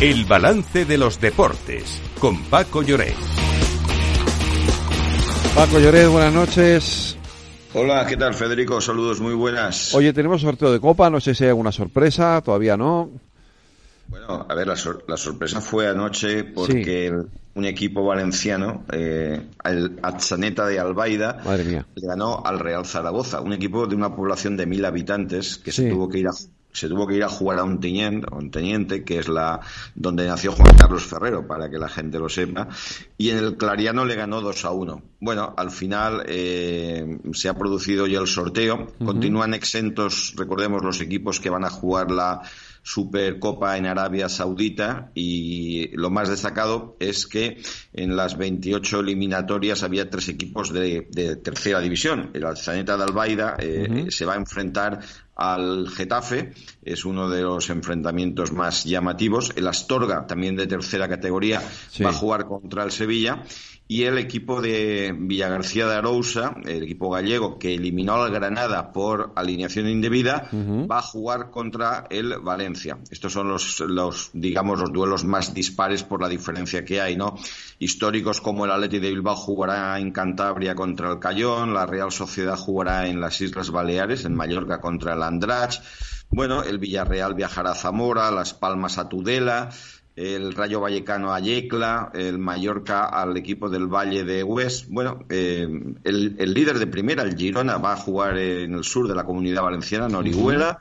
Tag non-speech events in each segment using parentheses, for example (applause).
El balance de los deportes con Paco Lloret. Paco Lloret, buenas noches. Hola, ¿qué tal Federico? Saludos muy buenas. Oye, tenemos sorteo de copa, no sé si hay alguna sorpresa, todavía no. Bueno, a ver, la, sorpresa fue anoche porque un equipo valenciano, eh, el Atzaneta de Albaida, le ganó al Real Zaragoza, un equipo de una población de mil habitantes que se tuvo que ir a se tuvo que ir a jugar a un teniente, un teniente, que es la donde nació Juan Carlos Ferrero, para que la gente lo sepa, y en el Clariano le ganó 2 a 1. Bueno, al final eh, se ha producido ya el sorteo. Continúan exentos, recordemos, los equipos que van a jugar la Supercopa en Arabia Saudita y lo más destacado es que en las 28 eliminatorias había tres equipos de, tercera división. El Alzaneta de Albaida eh, se va a enfrentar al Getafe, es uno de los enfrentamientos más llamativos. El Astorga, también de tercera categoría, va a jugar contra el Sevilla y el equipo de Villagarcía de Arousa, el equipo gallego que eliminó al Granada por alineación indebida, va a jugar contra el Valencia. Estos son los, los, digamos, los duelos más dispares por la diferencia que hay, ¿no? Históricos como el Atleti de Bilbao jugará en Cantabria contra el Cayón, la Real Sociedad jugará en las Islas Baleares, en Mallorca contra el Andrach. Bueno, el Villarreal viajará a Zamora, Las Palmas a Tudela, el Rayo Vallecano a Yecla, el Mallorca al equipo del Valle de Hues. Bueno, eh, el, líder de primera, el Girona, va a jugar en el sur de la comunidad valenciana, Norihuela.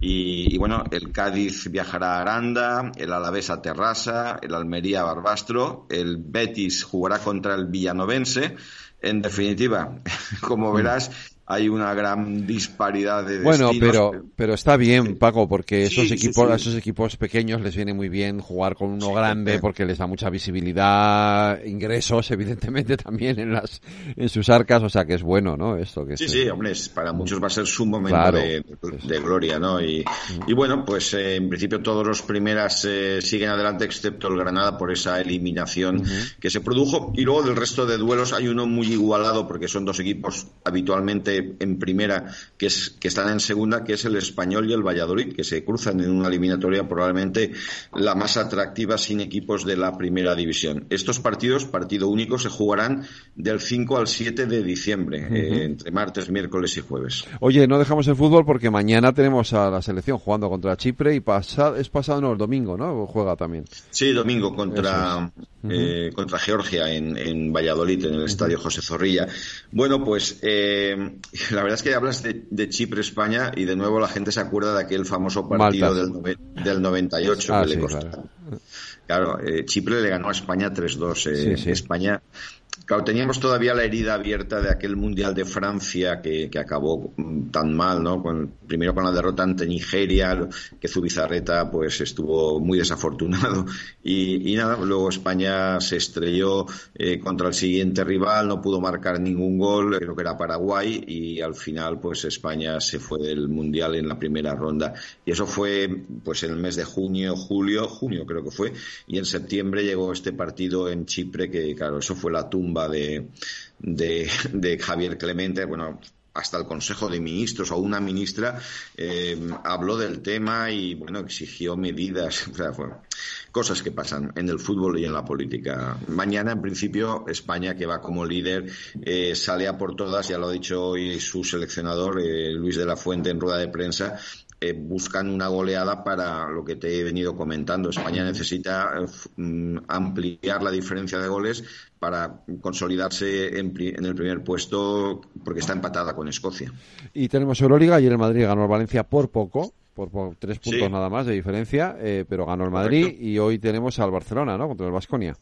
Y, bueno, el Cádiz viajará a Aranda, el Alavés a Terrassa, el Almería a Barbastro, el Betis jugará contra el Villanovense. En definitiva, (laughs) como verás, hay una gran disparidad de bueno pero pero está bien Paco porque esos equipos a esos equipos pequeños les viene muy bien jugar con uno grande (laughs) porque les da mucha visibilidad ingresos evidentemente (laughs) también en las en sus arcas o sea que es bueno no esto que sí sí hombre para muchos va a ser su momento de, gloria no y, mm. y bueno pues eh, en principio todos los primeras eh, siguen adelante excepto el Granada por esa eliminación que se produjo. Y luego del resto de duelos hay uno muy igualado porque son dos equipos habitualmente en primera que, es, que están en segunda, que es el Español y el Valladolid, que se cruzan en una eliminatoria probablemente la más atractiva sin equipos de la primera división. Estos partidos, partido único, se jugarán del 5 al 7 de diciembre, eh, entre martes, miércoles y jueves. Oye, no dejamos el fútbol porque mañana tenemos a la selección jugando contra Chipre y pasa, es pasado, no, el domingo, ¿no? Juega también. Sí, domingo contra, eh, contra Georgia en, en, Valladolid, en el Estadio José Zorrilla. Bueno, pues eh, (laughs) la verdad es que hablas de, Chipre-España y de nuevo la gente se acuerda de aquel famoso partido del, del 98 ah, que le costó. Claro, eh, Chipre le ganó a España 3-2. Eh, España Claro, teníamos todavía la herida abierta de aquel Mundial de Francia que, acabó mm, tan mal, ¿no? primero con la derrota ante Nigeria, que Zubizarreta pues estuvo muy desafortunado. (laughs) Y, nada, luego España se estrelló eh, contra el siguiente rival, no pudo marcar ningún gol, creo que era Paraguay, y al final pues España se fue del Mundial en la primera ronda. Y eso fue pues en el mes de junio, julio, junio creo que fue, y en septiembre llegó este partido en Chipre, que claro, eso fue la tumba de, de, Javier Clemente, bueno, hasta el Consejo de Ministros o una ministra eh, habló del tema y bueno exigió medidas, (laughs) cosas que pasan en el fútbol y en la política. Mañana, en principio, España, que va como líder, eh, sale a por todas, ya lo ha dicho hoy su seleccionador, eh, Luis de la Fuente, en rueda de prensa, eh, buscan una goleada para lo que te he venido comentando. España necesita mm, ampliar la diferencia de goles para consolidarse en, el primer puesto porque está empatada con Escocia. Y tenemos Euroliga, ayer el Madrid ganó el Valencia por poco, por, tres puntos nada más de diferencia, eh, pero ganó el Madrid y hoy tenemos al Barcelona, ¿no? Contra el Vasconia.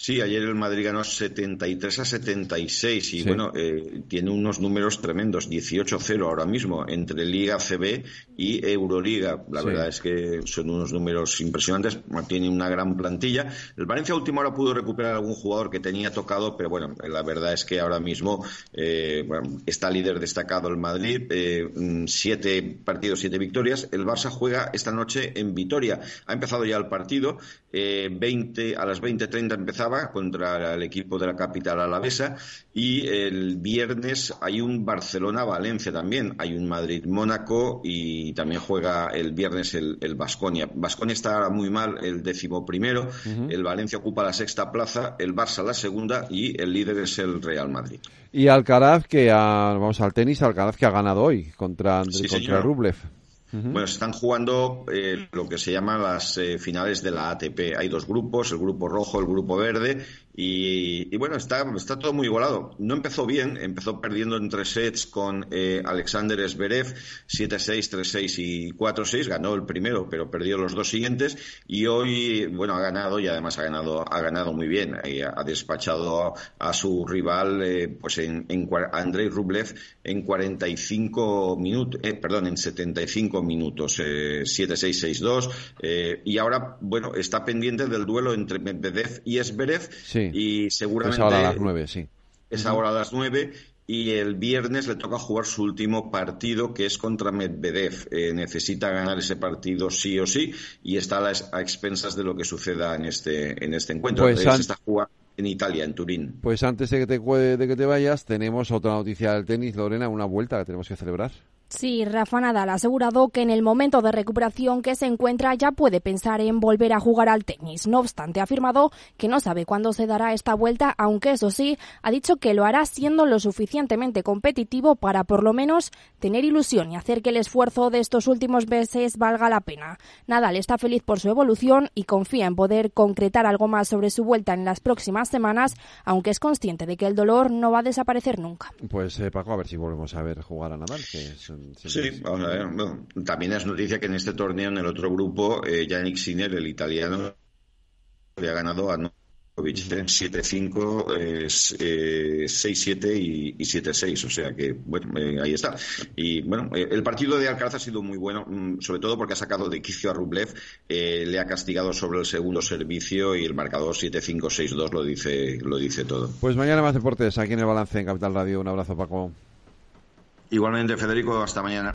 Sí, ayer el Madrid ganó 73 a 76 y bueno, eh, tiene unos números tremendos, 18-0 ahora mismo entre Liga CB y Euroliga. La verdad es que son unos números impresionantes, tiene una gran plantilla. El Valencia a última hora pudo recuperar algún jugador que tenía tocado, pero bueno, la verdad es que ahora mismo eh, está líder destacado el Madrid, eh, siete partidos, siete victorias. El Barça juega esta noche en Vitoria. Ha empezado ya el partido, 20 a las 20.30 empezaba Contra el equipo de la capital alavesa y el viernes hay un Barcelona-Valencia también, hay un Madrid-Mónaco y también juega el viernes el Vasconia. Vasconia está muy mal, el décimo primero, el Valencia ocupa la sexta plaza, el Barça la segunda y el líder es el Real Madrid. Y Alcaraz, que vamos al tenis, Alcaraz que ha ganado hoy contra, contra Rublev. Bueno, se están jugando eh, lo que se llaman las eh, finales de la ATP. Hay dos grupos, el grupo rojo, el grupo verde, y, bueno, está, está todo muy igualado. No empezó bien, empezó perdiendo en tres sets con eh, Alexander Zverev, 7-6, 3-6 y 4-6. Ganó el primero, pero perdió los dos siguientes. Y hoy, bueno, ha ganado y además ha ganado, ha ganado muy bien. ha despachado a, su rival, eh, pues en, en Andrei Rublev, en 45 minutos, eh, perdón, en 75 minutos, 7-6, 6-2. y ahora, bueno, está pendiente del duelo entre Medvedev y Zverev. Sí y seguramente... Es ahora a las nueve, sí. Es ahora a las nueve y el viernes le toca jugar su último partido que es contra Medvedev. Eh, necesita ganar ese partido sí o sí y está a, las, expensas de lo que suceda en este, en este encuentro. Pues está jugando en Italia, en Turín. Pues antes de que, te, de que te vayas, tenemos otra noticia del tenis, Lorena, una vuelta que tenemos que celebrar. Sí, Rafa Nadal ha asegurado que en el momento de recuperación que se encuentra ya puede pensar en volver a jugar al tenis. No obstante, ha afirmado que no sabe cuándo se dará esta vuelta, aunque eso sí, ha dicho que lo hará siendo lo suficientemente competitivo para por lo menos tener ilusión y hacer que el esfuerzo de estos últimos meses valga la pena. Nadal está feliz por su evolución y confía en poder concretar algo más sobre su vuelta en las próximas semanas, aunque es consciente de que el dolor no va a desaparecer nunca. Pues eh, Paco, a ver si volvemos a ver jugar a Nadal, que es Sí, vamos a ver. también es noticia que en este torneo, en el otro grupo, eh, Yannick Sinner, el italiano, había ganado a Novic 7-5, 6-7 y, 7-6. O sea que, bueno, eh, ahí está. Y bueno, eh, el partido de Alcaraz ha sido muy bueno, mm, sobre todo porque ha sacado de quicio a Rublev, le ha castigado sobre el segundo servicio y el marcador 7-5-6-2 lo dice, lo dice todo. Pues mañana más deportes aquí en el balance en Capital Radio. Un abrazo, Paco. Igualmente, Federico, hasta mañana.